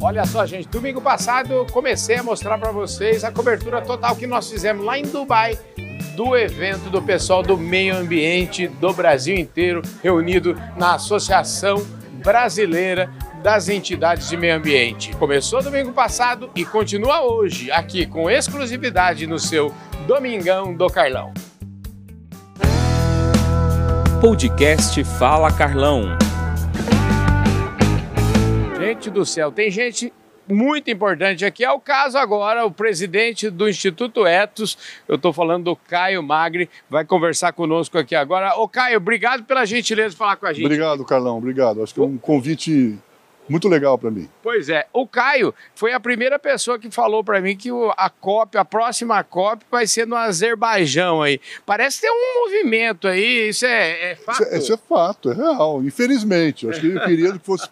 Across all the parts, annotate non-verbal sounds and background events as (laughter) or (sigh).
Olha só, gente, domingo passado comecei a mostrar para vocês a cobertura total que nós fizemos lá em Dubai do evento do pessoal do meio ambiente do Brasil inteiro reunido na Associação Brasileira das Entidades de Meio Ambiente. Começou domingo passado e continua hoje aqui com exclusividade no seu Domingão do Carlão. Podcast Fala Carlão. Gente do céu, tem gente muito importante aqui. É o caso agora, o presidente do Instituto Etos, eu estou falando do Caio Magri, vai conversar conosco aqui agora. Ô Caio, obrigado pela gentileza de falar com a gente. Obrigado, Carlão, obrigado. Acho que é um convite muito legal para mim. Pois é, o Caio foi a primeira pessoa que falou para mim que a COP, a próxima COP, vai ser no Azerbaijão aí. Parece ter um movimento aí, isso é, é fato? Isso é, isso é, fato, é real, infelizmente. Acho que eu queria que fosse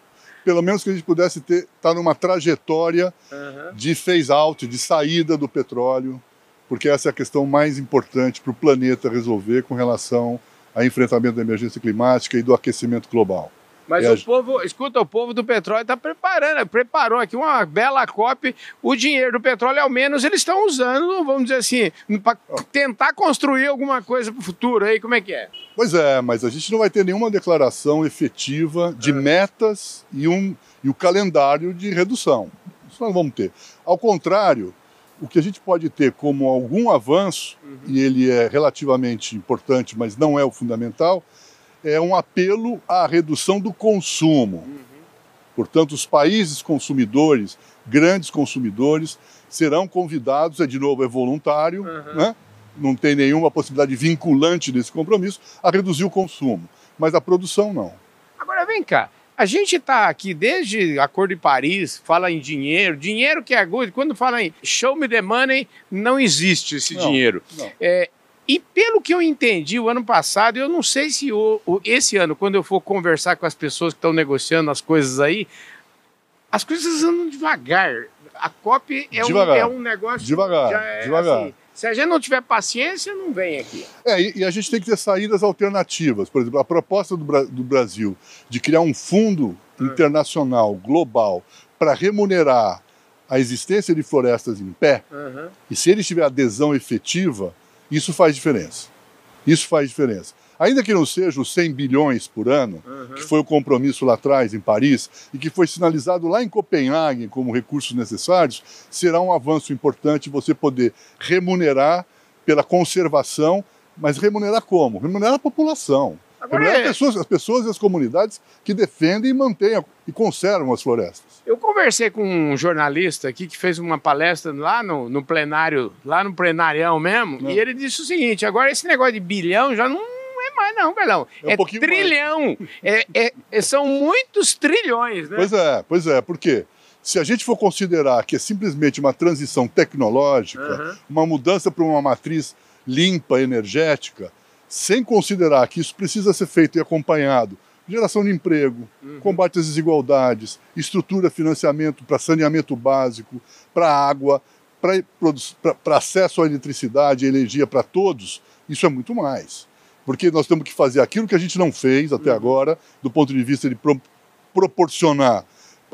pelo menos que a gente pudesse estar tá numa trajetória uhum. de phase out, de saída do petróleo, porque essa é a questão mais importante para o planeta resolver com relação ao enfrentamento da emergência climática e do aquecimento global. Mas é o povo, escuta, o povo do petróleo está preparando, preparou aqui uma bela COP. O dinheiro do petróleo, ao menos, eles estão usando, vamos dizer assim, para tentar construir alguma coisa para o futuro aí. Como é que é? Pois é, mas a gente não vai ter nenhuma declaração efetiva de é. metas e, um, e o calendário de redução. Isso nós vamos ter. Ao contrário, o que a gente pode ter como algum avanço, uhum. e ele é relativamente importante, mas não é o fundamental, é um apelo à redução do consumo. Uhum. Portanto, os países consumidores, grandes consumidores, serão convidados, é de novo, é voluntário, uhum. né? não tem nenhuma possibilidade vinculante desse compromisso, a reduzir o consumo. Mas a produção não. Agora vem cá, a gente está aqui desde Acordo de Paris, fala em dinheiro, dinheiro que é good. Quando fala em show me the money, não existe esse não, dinheiro. Não. É, e pelo que eu entendi o ano passado, eu não sei se o, o, esse ano, quando eu for conversar com as pessoas que estão negociando as coisas aí, as coisas andam devagar. A COP é, um, é um, negócio. Devagar, é, devagar. Assim, se a gente não tiver paciência, não vem aqui. É, e, e, a gente tem que ter saídas alternativas. Por exemplo, a proposta do, do Brasil de criar um fundo ah. internacional, global, para remunerar a existência de florestas em pé, uhum. e se ele tiver adesão efetiva, isso faz diferença. Isso faz diferença. Ainda que não seja os 100 bilhões por ano, uhum. que foi o compromisso lá atrás em Paris e que foi sinalizado lá em Copenhague como recursos necessários, será um avanço importante você poder remunerar pela conservação, mas remunerar como? Remunerar a população. Agora é... pessoas, as pessoas e as comunidades que defendem e mantêm e conservam as florestas. Eu conversei com um jornalista aqui que fez uma palestra lá no, no plenário, lá no plenarião mesmo, não. e ele disse o seguinte: agora esse negócio de bilhão já não é mais, não, Carlão. É, um é trilhão. É, é, é, são muitos trilhões, né? Pois é, pois é, por quê? Se a gente for considerar que é simplesmente uma transição tecnológica, uhum. uma mudança para uma matriz limpa, energética, sem considerar que isso precisa ser feito e acompanhado geração de emprego, uhum. combate às desigualdades, estrutura, financiamento para saneamento básico, para água, para acesso à eletricidade e energia para todos, isso é muito mais. Porque nós temos que fazer aquilo que a gente não fez até uhum. agora, do ponto de vista de pro, proporcionar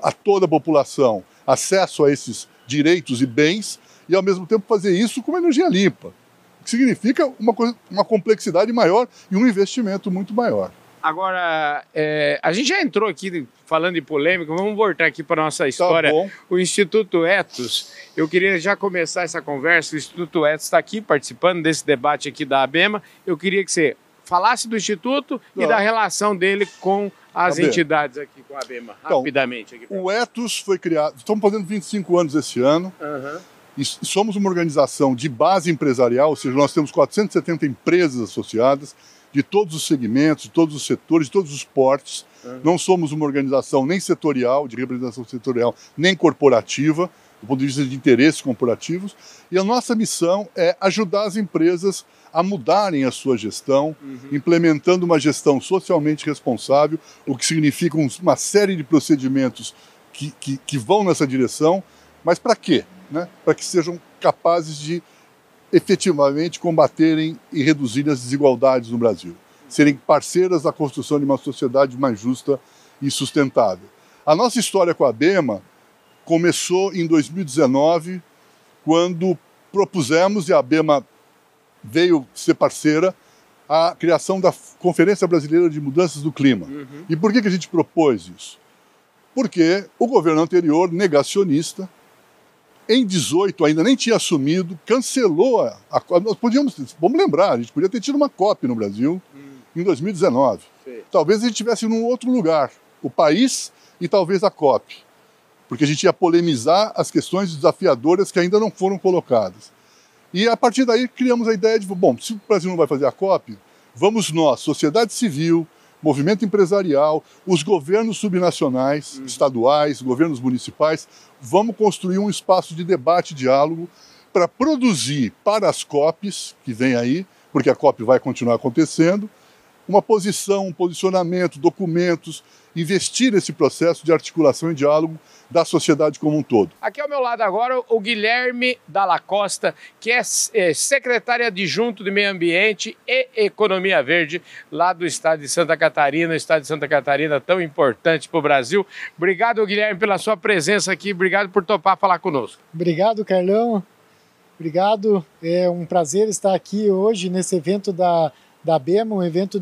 a toda a população acesso a esses direitos e bens, e ao mesmo tempo fazer isso com energia limpa que significa uma, coisa, uma complexidade maior e um investimento muito maior. Agora, é, a gente já entrou aqui falando de polêmica, vamos voltar aqui para a nossa história. Tá o Instituto Etos, eu queria já começar essa conversa. O Instituto Etos está aqui participando desse debate aqui da ABEMA. Eu queria que você falasse do Instituto Não. e da relação dele com as entidades aqui, com a ABEMA, então, rapidamente. O Etos foi criado, estamos fazendo 25 anos esse ano. Uhum. Somos uma organização de base empresarial, ou seja, nós temos 470 empresas associadas de todos os segmentos, de todos os setores, de todos os portes. Uhum. Não somos uma organização nem setorial, de representação setorial, nem corporativa, do ponto de vista de interesses corporativos. E a nossa missão é ajudar as empresas a mudarem a sua gestão, uhum. implementando uma gestão socialmente responsável, o que significa uma série de procedimentos que, que, que vão nessa direção. Mas para quê? né, para que sejam capazes de efetivamente combaterem e reduzirem as desigualdades no Brasil, serem parceiras da construção de uma sociedade mais justa e sustentável. A nossa história com a BEMA começou em 2019, quando propusemos, e a ABEMA veio ser parceira, a criação da Conferência Brasileira de Mudanças do Clima. Uhum. E por que, que a gente propôs isso? Porque o governo anterior, negacionista, em 18 ainda nem tinha assumido, cancelou a, a nós podíamos, vamos lembrar, a gente podia ter tido uma COP no Brasil hum. em 2019. Sim. Talvez a gente estivesse num outro lugar, o país e talvez a COP, porque a gente ia polemizar as questões desafiadoras que ainda não foram colocadas. E a partir daí criamos a ideia de, bom, se o Brasil não vai fazer a COP, vamos nós, sociedade civil, movimento empresarial, os governos subnacionais, hum. estaduais, governos municipais, vamos construir um espaço de debate diálogo para produzir para as COPs, que vem aí, porque a COP vai continuar acontecendo, uma posição, um posicionamento, documentos, investir nesse processo de articulação e diálogo da sociedade como um todo. Aqui ao meu lado agora o Guilherme Dalla Costa, que é, é secretário adjunto de Meio Ambiente e Economia Verde lá do estado de Santa Catarina, o estado de Santa Catarina tão importante para o Brasil. Obrigado, Guilherme, pela sua presença aqui, obrigado por topar falar conosco. Obrigado, Carlão. Obrigado, é um prazer estar aqui hoje nesse evento da, da BEMA, um evento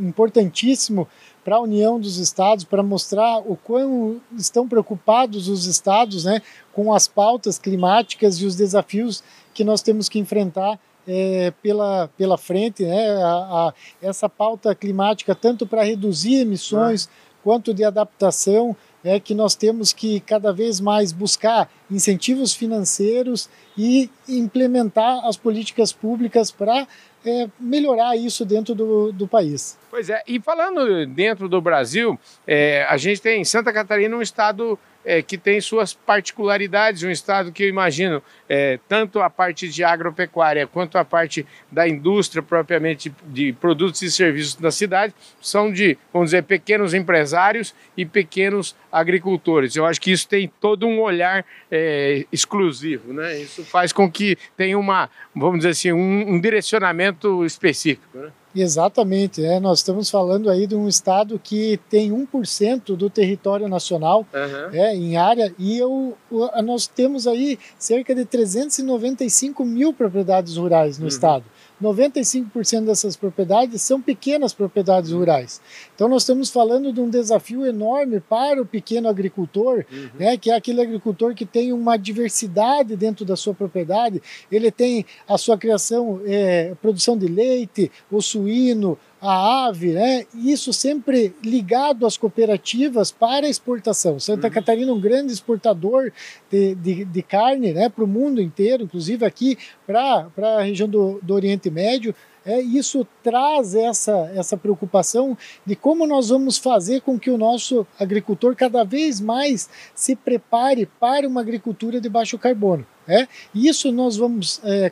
importantíssimo para a União dos Estados, para mostrar o quão estão preocupados os estados né, com as pautas climáticas e os desafios que nós temos que enfrentar é, pela, pela frente, né, a, a, essa pauta climática, tanto para reduzir emissões quanto de adaptação, é que nós temos que cada vez mais buscar incentivos financeiros e implementar as políticas públicas para é, melhorar isso dentro do, do país. Pois é, e falando dentro do Brasil, é, a gente tem Santa Catarina um estado é, que tem suas particularidades, um estado que eu imagino, é, tanto a parte de agropecuária quanto a parte da indústria propriamente de produtos e serviços da cidade, são de, vamos dizer, pequenos empresários e pequenos agricultores. Eu acho que isso tem todo um olhar é, exclusivo, né? Isso faz com que tenha uma, vamos dizer assim, um, um direcionamento específico, né? Exatamente, é, nós estamos falando aí de um estado que tem 1% do território nacional uhum. é, em área e eu, nós temos aí cerca de 395 mil propriedades rurais no uhum. estado. 95% dessas propriedades são pequenas propriedades rurais. Então nós estamos falando de um desafio enorme para o pequeno agricultor, uhum. né, que é aquele agricultor que tem uma diversidade dentro da sua propriedade. Ele tem a sua criação, é, produção de leite, o suíno, a ave, né? Isso sempre ligado às cooperativas para exportação. Santa uhum. Catarina é um grande exportador de, de, de carne, né? Para o mundo inteiro, inclusive aqui para a região do, do Oriente Médio. É, isso traz essa, essa preocupação de como nós vamos fazer com que o nosso agricultor cada vez mais se prepare para uma agricultura de baixo carbono. É? Isso nós vamos. É,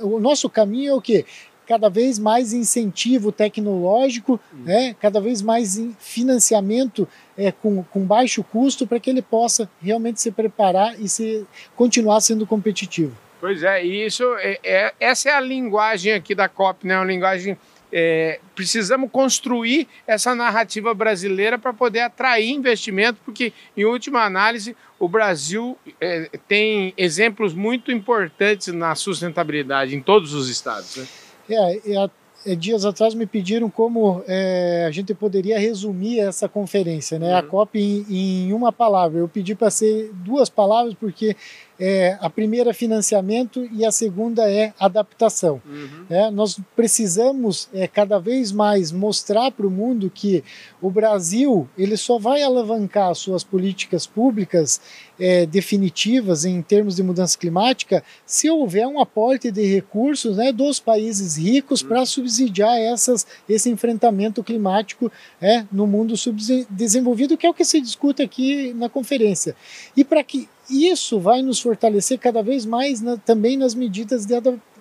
o nosso caminho é o quê? Cada vez mais incentivo tecnológico, uhum. né, cada vez mais financiamento é, com, com baixo custo para que ele possa realmente se preparar e se, continuar sendo competitivo. Pois é, e isso é, é, essa é a linguagem aqui da COP, né? Uma linguagem é, precisamos construir essa narrativa brasileira para poder atrair investimento, porque, em última análise, o Brasil é, tem exemplos muito importantes na sustentabilidade em todos os estados. Né? É, é, é, dias atrás me pediram como é, a gente poderia resumir essa conferência, né? Uhum. A COP em, em, uma palavra. Eu pedi para ser duas palavras porque é, a primeira é financiamento e a segunda é adaptação. Uhum. É, nós precisamos é, cada vez mais mostrar para o mundo que o Brasil ele só vai alavancar suas políticas públicas é, definitivas em termos de mudança climática se houver um aporte de recursos né, dos países ricos uhum. para subsidiar essas, esse enfrentamento climático é, no mundo subdesenvolvido, que é o que se discute aqui na conferência. E para que isso vai nos fortalecer cada vez mais na, também nas medidas de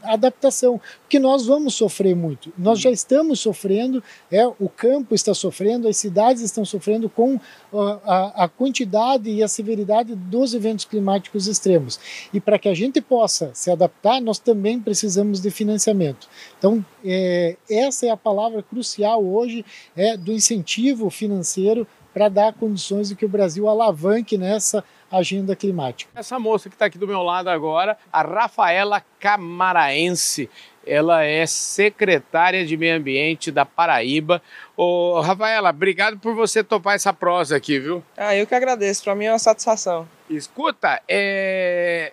adaptação, porque nós vamos sofrer muito. Nós já estamos sofrendo, é, o campo está sofrendo, as cidades estão sofrendo com a, a quantidade e a severidade dos eventos climáticos extremos. E para que a gente possa se adaptar, nós também precisamos de financiamento. Então, é, essa é a palavra crucial hoje é, do incentivo financeiro para dar condições de que o Brasil alavanque nessa agenda climática. Essa moça que está aqui do meu lado agora, a Rafaela Camaraense, ela é secretária de Meio Ambiente da Paraíba. Ô, Rafaela, obrigado por você topar essa prosa aqui, viu? Ah, eu que agradeço, para mim é uma satisfação. Escuta, é...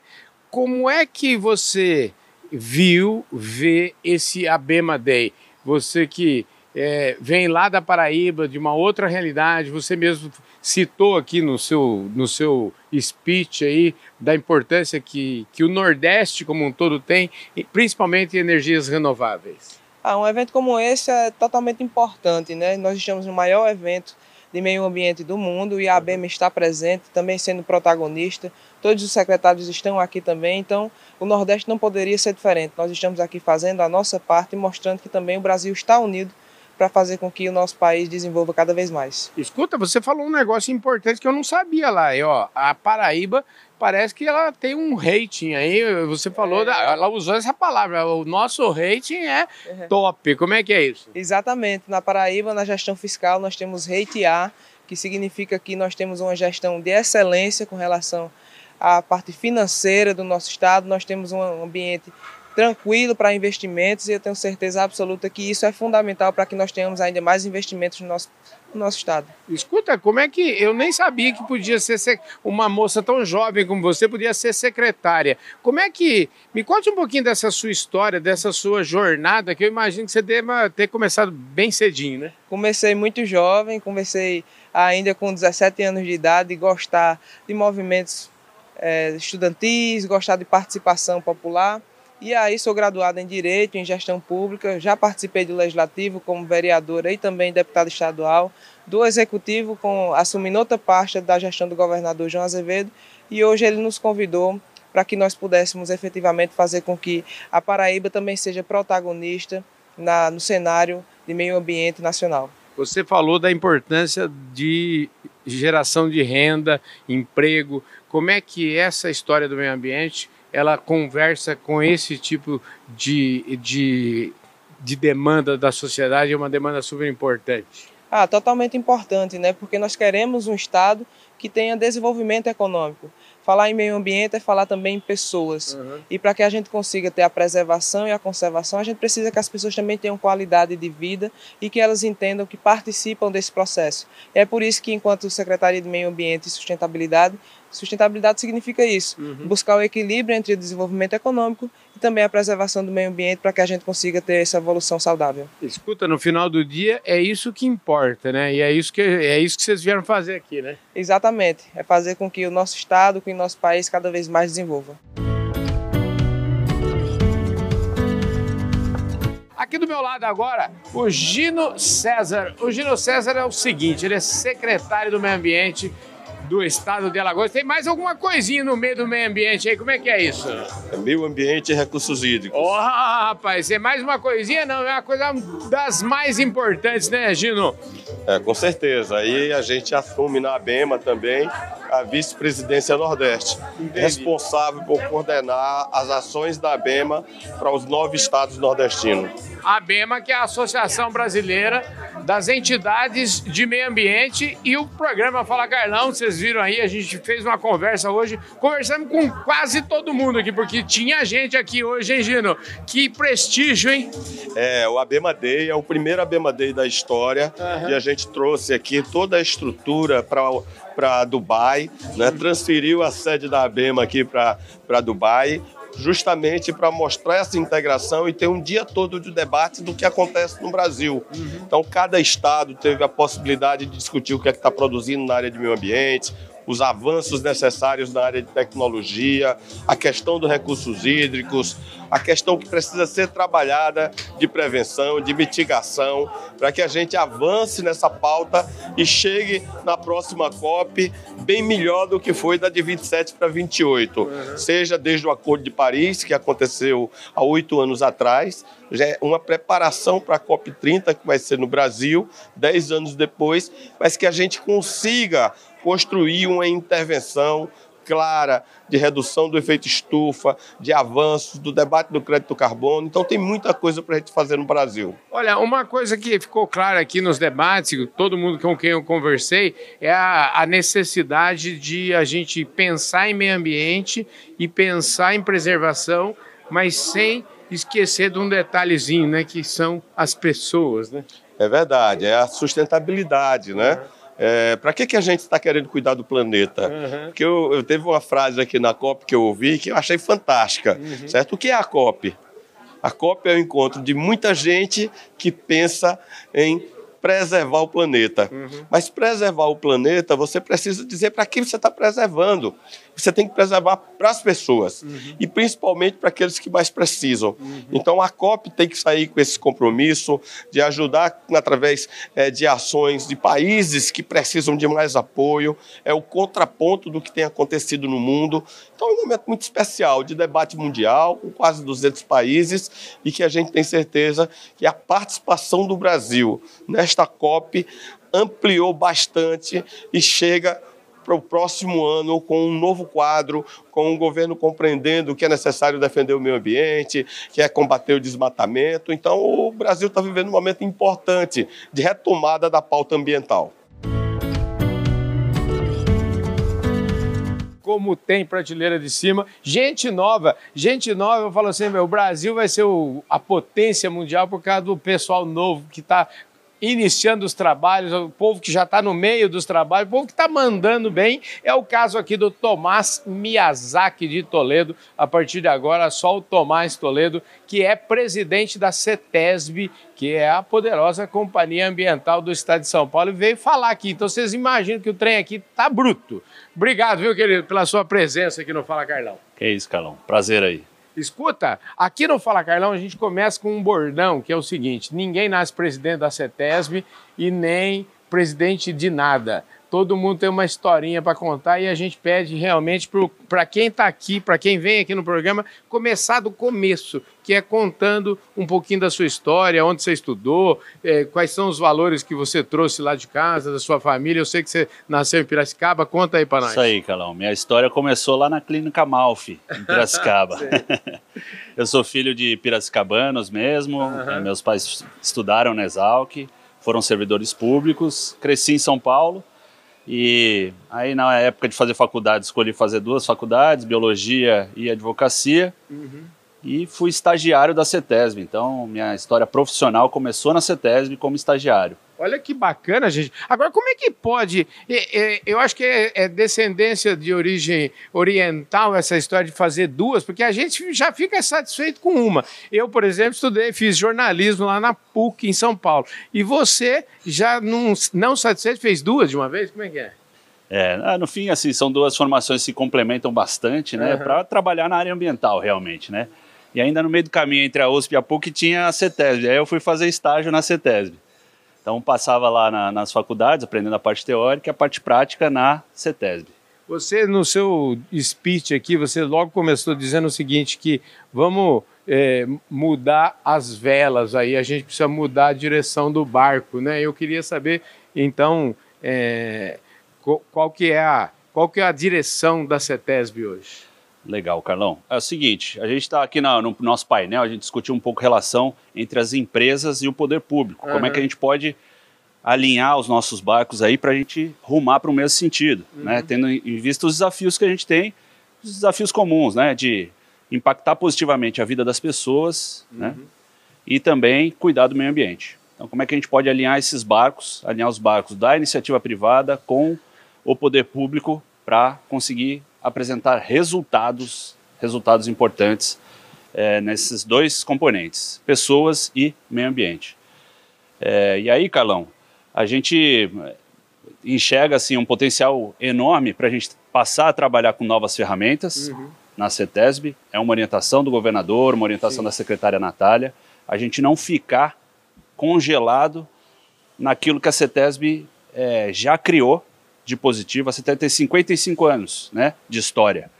como é que você viu, vê esse Abema Day? Você que é, vem lá da Paraíba, de uma outra realidade, você mesmo citou aqui no seu, no seu speech aí da importância que, que o Nordeste como um todo tem, principalmente em energias renováveis. Ah, um evento como esse é totalmente importante, né? Nós estamos no maior evento de meio ambiente do mundo e a ABEM está presente, também sendo protagonista. Todos os secretários estão aqui também, então o Nordeste não poderia ser diferente. Nós estamos aqui fazendo a nossa parte e mostrando que também o Brasil está unido para fazer com que o nosso país desenvolva cada vez mais. Escuta, você falou um negócio importante que eu não sabia lá. E, ó, a Paraíba parece que ela tem um rating aí. Você falou, é. da, ela usou essa palavra. O nosso rating é uhum. top. Como é que é isso? Exatamente. Na Paraíba, na gestão fiscal, nós temos rate A, que significa que nós temos uma gestão de excelência com relação à parte financeira do nosso estado. Nós temos um ambiente tranquilo para investimentos e eu tenho certeza absoluta que isso é fundamental para que nós tenhamos ainda mais investimentos no nosso, no nosso estado. Escuta, como é que eu nem sabia que podia ser uma moça tão jovem como você podia ser secretária? Como é que me conte um pouquinho dessa sua história, dessa sua jornada, que eu imagino que você deva ter começado bem cedinho, né? Comecei muito jovem, comecei ainda com 17 anos de idade, gostar de movimentos é, estudantis, gostar de participação popular. E aí sou graduado em Direito, em Gestão Pública, já participei do Legislativo como vereadora e também deputado estadual, do Executivo, com, assumindo outra parte da gestão do governador João Azevedo, e hoje ele nos convidou para que nós pudéssemos efetivamente fazer com que a Paraíba também seja protagonista na, no cenário de meio ambiente nacional. Você falou da importância de geração de renda, emprego. Como é que essa história do meio ambiente ela conversa com esse tipo de, de, de demanda da sociedade, é uma demanda super importante. Ah, totalmente importante, né? Porque nós queremos um Estado que tenha desenvolvimento econômico. Falar em meio ambiente é falar também em pessoas. Uhum. E para que a gente consiga ter a preservação e a conservação, a gente precisa que as pessoas também tenham qualidade de vida e que elas entendam que participam desse processo. é por isso que, enquanto Secretaria de Meio Ambiente e Sustentabilidade, Sustentabilidade significa isso, uhum. buscar o equilíbrio entre o desenvolvimento econômico e também a preservação do meio ambiente para que a gente consiga ter essa evolução saudável. Escuta, no final do dia é isso que importa, né? E é isso que é isso que vocês vieram fazer aqui, né? Exatamente, é fazer com que o nosso estado, que o nosso país cada vez mais desenvolva. Aqui do meu lado agora, o Gino César. O Gino César é o seguinte, ele é secretário do Meio Ambiente do estado de Alagoas. Tem mais alguma coisinha no meio do meio ambiente aí? Como é que é isso? É meio ambiente e recursos hídricos. Oh, rapaz, é mais uma coisinha? Não, é uma coisa das mais importantes, né, Gino? É, com certeza. Aí a gente assume na ABEMA também a vice-presidência Nordeste, Entendi. responsável por coordenar as ações da ABEMA para os nove estados nordestinos. A ABEMA, que é a Associação Brasileira das Entidades de Meio Ambiente, e o programa Fala Carlão, vocês viram aí, a gente fez uma conversa hoje, conversamos com quase todo mundo aqui, porque tinha gente aqui hoje, hein, Gino? Que prestígio, hein? É, o Abema Day é o primeiro Abema Day da história, uhum. e a gente trouxe aqui toda a estrutura para Dubai, né? transferiu a sede da Abema aqui para Dubai, justamente para mostrar essa integração e ter um dia todo de debate do que acontece no Brasil. Uhum. Então, cada estado teve a possibilidade de discutir o que é que está produzindo na área de meio ambiente, os avanços necessários na área de tecnologia, a questão dos recursos hídricos, a questão que precisa ser trabalhada de prevenção, de mitigação, para que a gente avance nessa pauta e chegue na próxima COP bem melhor do que foi da de 27 para 28. Uhum. Seja desde o Acordo de Paris, que aconteceu há oito anos atrás, já é uma preparação para a COP30, que vai ser no Brasil, dez anos depois, mas que a gente consiga construir uma intervenção clara de redução do efeito estufa, de avanços, do debate do crédito carbono. Então tem muita coisa para a gente fazer no Brasil. Olha, uma coisa que ficou clara aqui nos debates, todo mundo com quem eu conversei, é a, a necessidade de a gente pensar em meio ambiente e pensar em preservação, mas sem esquecer de um detalhezinho, né, que são as pessoas, né? É verdade, é a sustentabilidade, né? É, para que, que a gente está querendo cuidar do planeta? Uhum. Porque eu, eu teve uma frase aqui na COP que eu ouvi que eu achei fantástica, uhum. certo? O que é a COP? A COP é o encontro de muita gente que pensa em preservar o planeta. Uhum. Mas preservar o planeta, você precisa dizer para quem você está preservando você tem que preservar para as pessoas uhum. e principalmente para aqueles que mais precisam. Uhum. Então a COP tem que sair com esse compromisso de ajudar através é, de ações de países que precisam de mais apoio. É o contraponto do que tem acontecido no mundo. Então é um momento muito especial de debate mundial com quase 200 países e que a gente tem certeza que a participação do Brasil nesta COP ampliou bastante e chega para o próximo ano com um novo quadro, com um governo compreendendo que é necessário defender o meio ambiente, que é combater o desmatamento. Então, o Brasil está vivendo um momento importante de retomada da pauta ambiental. como tem prateleira de cima, gente nova, gente nova, eu falo assim, meu, o Brasil vai ser o, a potência mundial por causa do pessoal novo que está iniciando os trabalhos, o povo que já está no meio dos trabalhos, o povo que está mandando bem. É o caso aqui do Tomás Miyazaki de Toledo. A partir de agora, só o Tomás Toledo, que é presidente da CETESB, que é a poderosa companhia ambiental do estado de São Paulo, e veio falar aqui. Então vocês imaginam que o trem aqui tá bruto. Obrigado, viu, querido, pela sua presença aqui no Fala Carlão. Que isso, Carlão. Prazer aí. Escuta, aqui no Fala Carlão a gente começa com um bordão que é o seguinte: ninguém nasce presidente da CETESB e nem presidente de nada todo mundo tem uma historinha para contar e a gente pede realmente para quem está aqui, para quem vem aqui no programa, começar do começo, que é contando um pouquinho da sua história, onde você estudou, é, quais são os valores que você trouxe lá de casa, da sua família. Eu sei que você nasceu em Piracicaba, conta aí para nós. Isso aí, Calão. Minha história começou lá na Clínica Malfi, em Piracicaba. (laughs) (laughs) Eu sou filho de piracicabanos mesmo, uhum. meus pais estudaram na Exalc, foram servidores públicos, cresci em São Paulo, e aí, na época de fazer faculdade, escolhi fazer duas faculdades, biologia e advocacia. Uhum. E fui estagiário da CETESB. Então, minha história profissional começou na CETESB como estagiário. Olha que bacana, gente. Agora, como é que pode? eu acho que é, é, descendência de origem oriental essa história de fazer duas, porque a gente já fica satisfeito com uma. Eu, por exemplo, estudei, fiz jornalismo lá na PUC, em São Paulo. E você, já não, não satisfeito, fez duas de uma vez? Como é que é? É, no fim, assim, são duas formações que se complementam bastante, né? Uhum. Para trabalhar na área ambiental, realmente, né? E ainda no meio do caminho entre a USP e a PUC tinha a CETESB. Aí eu fui fazer estágio na CETESB. Então passava lá na, nas faculdades, aprendendo a parte teórica e a parte prática na CETESB. Você, no seu speech aqui, você logo começou dizendo o seguinte, que vamos é, mudar as velas aí, a gente precisa mudar a direção do barco, né? Eu queria saber, então, é, qual, que é a, qual que é a direção da CETESB hoje? Legal, Carlão. É o seguinte, a gente está aqui no, no, nosso painel, a gente discutiu um pouco a relação entre as empresas e o poder público. Uhum. Como é que a gente pode alinhar os nossos barcos aí para a gente rumar para o mesmo sentido, uhum. né? Tendo em vista os desafios que a gente tem, os desafios comuns, né? De impactar positivamente a vida das pessoas, né? uhum. né? E também cuidar do meio ambiente. Então, como é que a gente pode alinhar esses barcos, alinhar os barcos da iniciativa privada com o poder público para conseguir apresentar resultados, resultados importantes é, nesses dois componentes, pessoas e meio ambiente. É, e aí, Carlão, a gente enxerga assim um potencial enorme para a gente passar a trabalhar com novas ferramentas uhum. na CETESB. É uma orientação do governador, uma orientação Sim. da secretária Natália. A gente não ficar congelado naquilo que a CETESB é, já criou de positivo. A CETESB tem 55 anos né, de história.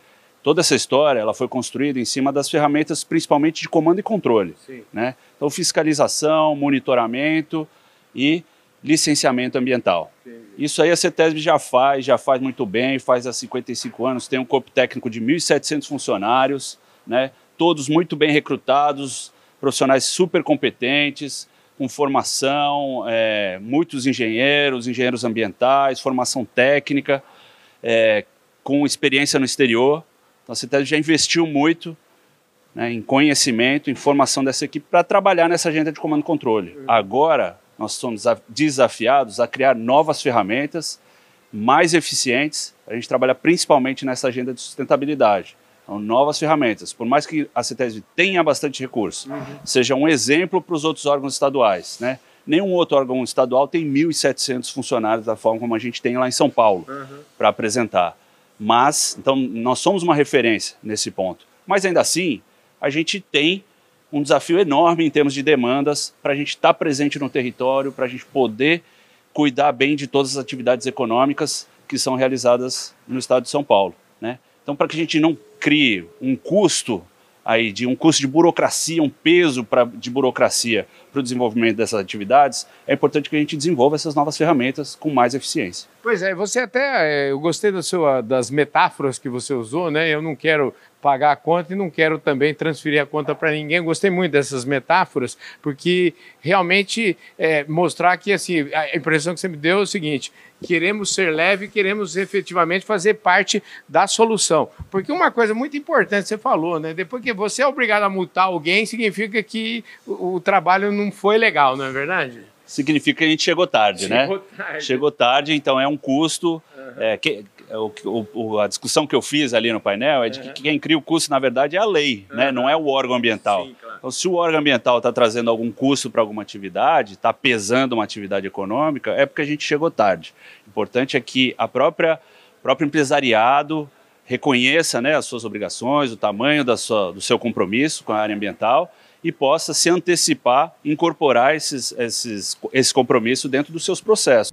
Toda essa história ela foi construída em cima das ferramentas, principalmente de comando e controle. Né? Então, fiscalização, monitoramento e licenciamento ambiental. Isso aí a CETESB já faz, já faz muito bem, faz há 55 anos, tem um corpo técnico de 1.700 funcionários, né, todos muito bem recrutados, profissionais super competentes, com formação, é, muitos engenheiros, engenheiros ambientais, formação técnica, é, com experiência no exterior. Então a CETESB já investiu muito né, em conhecimento, em formação dessa equipe para trabalhar nessa agenda de comando e controle. Agora, nós somos desafiados a criar novas ferramentas mais eficientes. A gente trabalha principalmente nessa agenda de sustentabilidade. Então, novas ferramentas. Por mais que a CETESB tenha bastante recurso, uhum. seja um exemplo para os outros órgãos estaduais. Né? Nenhum outro órgão estadual tem 1.700 funcionários da forma como a gente tem lá em São Paulo uhum. para apresentar. Mas, então, nós somos uma referência nesse ponto. Mas ainda assim, a gente tem um desafio enorme em termos de demandas para a gente estar tá presente no território, para a gente poder cuidar bem de todas as atividades econômicas que são realizadas no estado de São Paulo. Né? Então, para que a gente não crie um custo aí de um custo de burocracia, um peso pra, de burocracia para o desenvolvimento dessas atividades, é importante que a gente desenvolva essas novas ferramentas com mais eficiência. Pois é, você até, é, eu gostei da sua, das metáforas que você usou, né? Eu não quero pagar a conta e não quero também transferir a conta para ninguém. Gostei muito dessas metáforas, porque realmente é, mostrar que assim, a impressão que você me deu é o seguinte: queremos ser leve, queremos efetivamente fazer parte da solução. Porque uma coisa muito importante você falou, né? Depois que você é obrigado a multar alguém, significa que o, o trabalho não foi legal, não é verdade? Significa que a gente chegou tarde, chegou né? Chegou tarde. Chegou tarde, então é um custo. Uhum. É, que, o, o, a discussão que eu fiz ali no painel é de que quem cria o custo, na verdade, é a lei, uhum. né? não é o órgão ambiental. Sim, claro. Então, se o órgão ambiental está trazendo algum custo para alguma atividade, está pesando uma atividade econômica, é porque a gente chegou tarde. O importante é que a própria próprio empresariado reconheça né, as suas obrigações, o tamanho da sua, do seu compromisso com a área ambiental e possa se antecipar, incorporar esses, esses, esse compromisso dentro dos seus processos.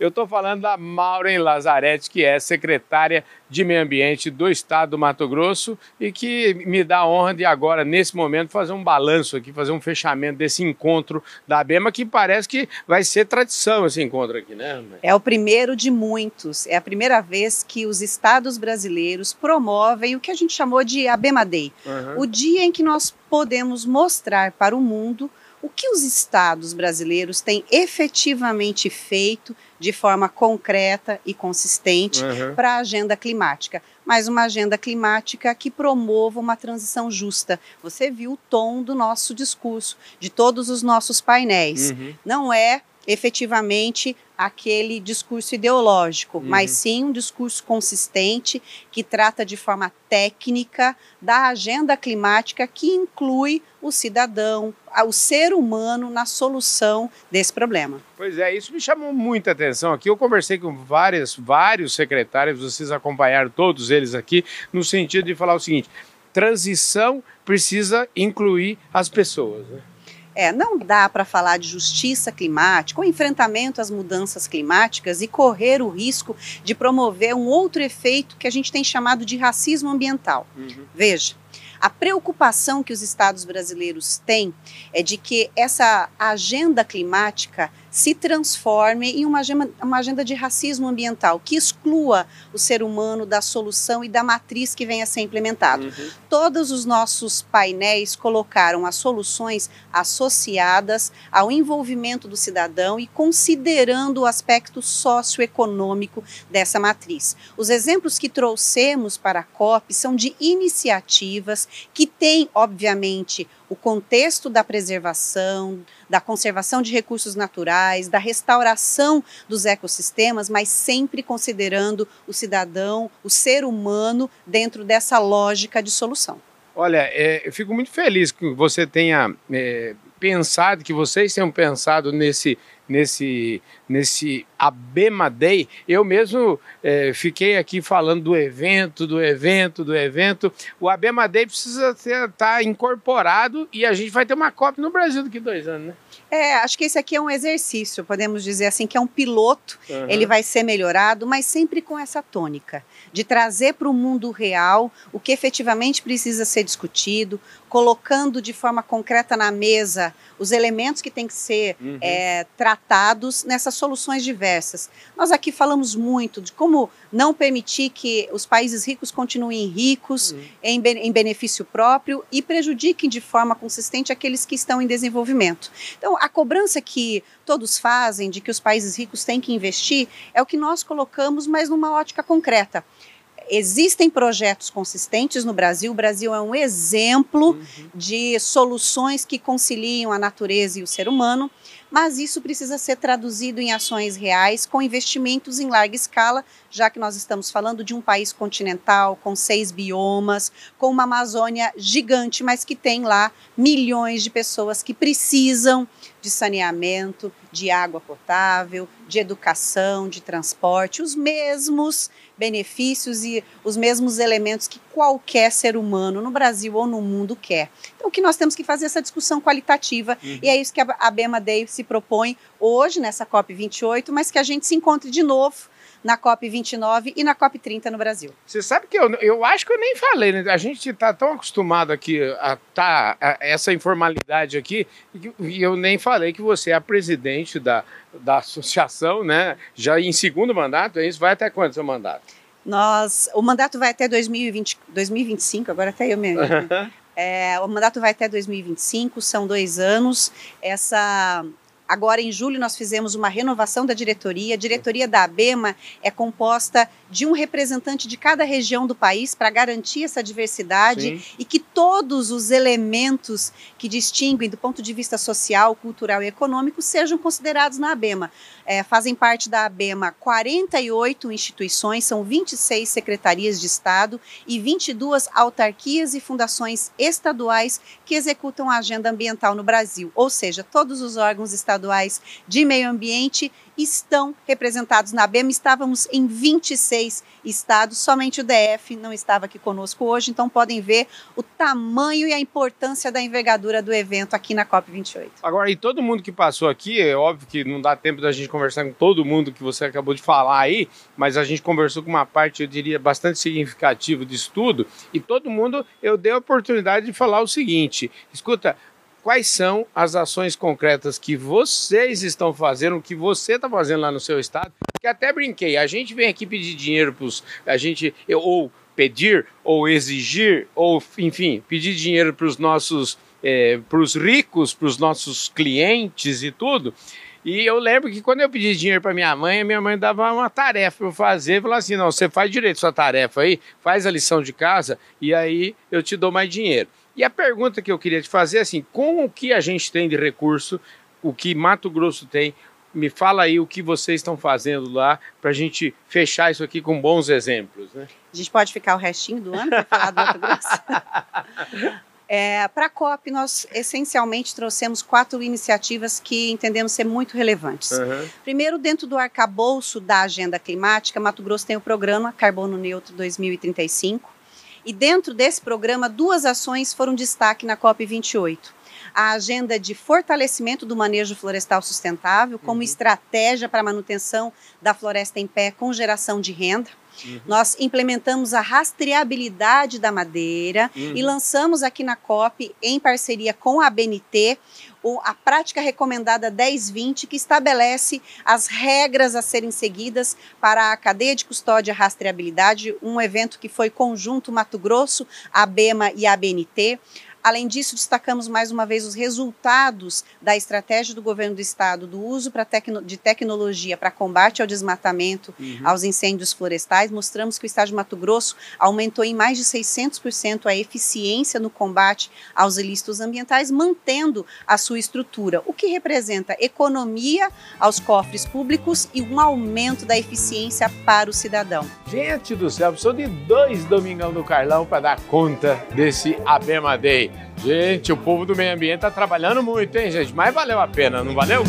Eu estou falando da Maureen Lazarete, que é secretária de Meio Ambiente do Estado do Mato Grosso e que me dá a honra de agora, nesse momento, fazer um balanço aqui, fazer um fechamento desse encontro da ABEMA, que parece que vai ser tradição esse encontro aqui, né? É o primeiro de muitos. É a primeira vez que os estados brasileiros promovem o que a gente chamou de ABEMA Day, uhum. o dia em que nós podemos mostrar para o mundo o que os estados brasileiros têm efetivamente feito de forma concreta e consistente uhum. para a agenda climática, mas uma agenda climática que promova uma transição justa. Você viu o tom do nosso discurso, de todos os nossos painéis. Uhum. Não é efetivamente aquele discurso ideológico, uhum. mas sim um discurso consistente que trata de forma técnica da agenda climática que inclui o cidadão, o ser humano na solução desse problema. Pois é, isso me chamou muita atenção aqui. Eu conversei com várias, vários secretários, vocês acompanharam todos eles aqui, no sentido de falar o seguinte: transição precisa incluir as pessoas. Né? É, não dá para falar de justiça climática ou enfrentamento às mudanças climáticas e correr o risco de promover um outro efeito que a gente tem chamado de racismo ambiental. Uhum. Veja, a preocupação que os estados brasileiros têm é de que essa agenda climática se transforme em uma agenda, uma agenda de racismo ambiental, que exclua o ser humano da solução e da matriz que venha a ser implementado. Uhum. Todos os nossos painéis colocaram as soluções associadas ao envolvimento do cidadão e considerando o aspecto socioeconômico dessa matriz. Os exemplos que trouxemos para a COP são de iniciativas que têm, obviamente, o contexto da preservação, da conservação de recursos naturais, da restauração dos ecossistemas, mas sempre considerando o cidadão, o ser humano, dentro dessa lógica de solução. Olha, é, eu fico muito feliz que você tenha é, pensado, que vocês tenham pensado nesse nesse, nesse Abema Day. Eu mesmo é, fiquei aqui falando do evento, do evento, do evento. O Abema Day precisa estar tá incorporado e a gente vai ter uma COP no Brasil daqui a dois anos, né? É, acho que esse aqui é um exercício, podemos dizer assim, que é um piloto, uhum. ele vai ser melhorado, mas sempre com essa tônica, de trazer para o mundo real o que efetivamente precisa ser discutido, colocando de forma concreta na mesa os elementos que têm que ser uhum. é, tratados nessas soluções diversas. Nós aqui falamos muito de como não permitir que os países ricos continuem ricos uhum. em, em benefício próprio e prejudiquem de forma consistente aqueles que estão em desenvolvimento. Então, a cobrança que todos fazem de que os países ricos têm que investir é o que nós colocamos, mas numa ótica concreta. Existem projetos consistentes no Brasil. O Brasil é um exemplo uhum. de soluções que conciliam a natureza e o ser humano mas isso precisa ser traduzido em ações reais, com investimentos em larga escala, já que nós estamos falando de um país continental, com seis biomas, com uma Amazônia gigante, mas que tem lá milhões de pessoas que precisam de saneamento, de água potável, de educação, de transporte, os mesmos benefícios e os mesmos elementos que qualquer ser humano no Brasil ou no mundo quer. Então, o que nós temos que fazer é essa discussão qualitativa, uhum. e é isso que a Bema Day se propõe hoje, nessa COP28, mas que a gente se encontre de novo na COP29 e na COP30 no Brasil. Você sabe que eu, eu acho que eu nem falei, né? A gente está tão acostumado aqui a tá a essa informalidade aqui, e eu nem falei que você é a presidente da, da associação, né? Já em segundo mandato, é isso? Vai até quando seu mandato? Nós, o mandato vai até 2020, 2025, agora até eu mesmo. (laughs) é, o mandato vai até 2025, são dois anos. Essa Agora, em julho, nós fizemos uma renovação da diretoria. A diretoria da ABEMA é composta de um representante de cada região do país para garantir essa diversidade Sim. e que todos os elementos que distinguem do ponto de vista social, cultural e econômico sejam considerados na ABEMA. É, fazem parte da ABEMA 48 instituições, são 26 secretarias de Estado e 22 autarquias e fundações estaduais que executam a agenda ambiental no Brasil, ou seja, todos os órgãos estaduais de meio ambiente estão representados na BEM. Estávamos em 26 estados, somente o DF não estava aqui conosco hoje, então podem ver o tamanho e a importância da envergadura do evento aqui na COP28. Agora, e todo mundo que passou aqui, é óbvio que não dá tempo da gente conversar com todo mundo que você acabou de falar aí, mas a gente conversou com uma parte, eu diria, bastante significativa de estudo, e todo mundo, eu dei a oportunidade de falar o seguinte: escuta, quais são as ações concretas que vocês estão fazendo, que você está fazendo lá no seu estado. Que até brinquei, a gente vem aqui pedir dinheiro para os. A gente. Ou pedir, ou exigir, ou, enfim, pedir dinheiro para os nossos. É, para os ricos, para os nossos clientes e tudo. E eu lembro que quando eu pedi dinheiro para minha mãe, minha mãe dava uma tarefa para eu fazer, falava assim: não, você faz direito sua tarefa aí, faz a lição de casa e aí eu te dou mais dinheiro. E a pergunta que eu queria te fazer é assim: com o que a gente tem de recurso, o que Mato Grosso tem, me fala aí o que vocês estão fazendo lá para a gente fechar isso aqui com bons exemplos. Né? A gente pode ficar o restinho do ano para falar do Mato (laughs) Grosso? É, para a COP, nós essencialmente trouxemos quatro iniciativas que entendemos ser muito relevantes. Uhum. Primeiro, dentro do arcabouço da agenda climática, Mato Grosso tem o programa Carbono Neutro 2035 e dentro desse programa, duas ações foram destaque na COP28 a agenda de fortalecimento do manejo florestal sustentável como uhum. estratégia para a manutenção da floresta em pé com geração de renda. Uhum. Nós implementamos a rastreabilidade da madeira uhum. e lançamos aqui na COP, em parceria com a BNT, a prática recomendada 1020, que estabelece as regras a serem seguidas para a cadeia de custódia e rastreabilidade, um evento que foi conjunto Mato Grosso, a BEMA e a BNT. Além disso, destacamos mais uma vez os resultados da estratégia do governo do estado do uso tecno de tecnologia para combate ao desmatamento, uhum. aos incêndios florestais. Mostramos que o estado de Mato Grosso aumentou em mais de 600% a eficiência no combate aos ilícitos ambientais, mantendo a sua estrutura, o que representa economia aos cofres públicos e um aumento da eficiência para o cidadão. Gente do céu, precisou de dois Domingão do Carlão para dar conta desse Abema Day. Gente, o povo do meio ambiente tá trabalhando muito, hein, gente? Mas valeu a pena, não valeu?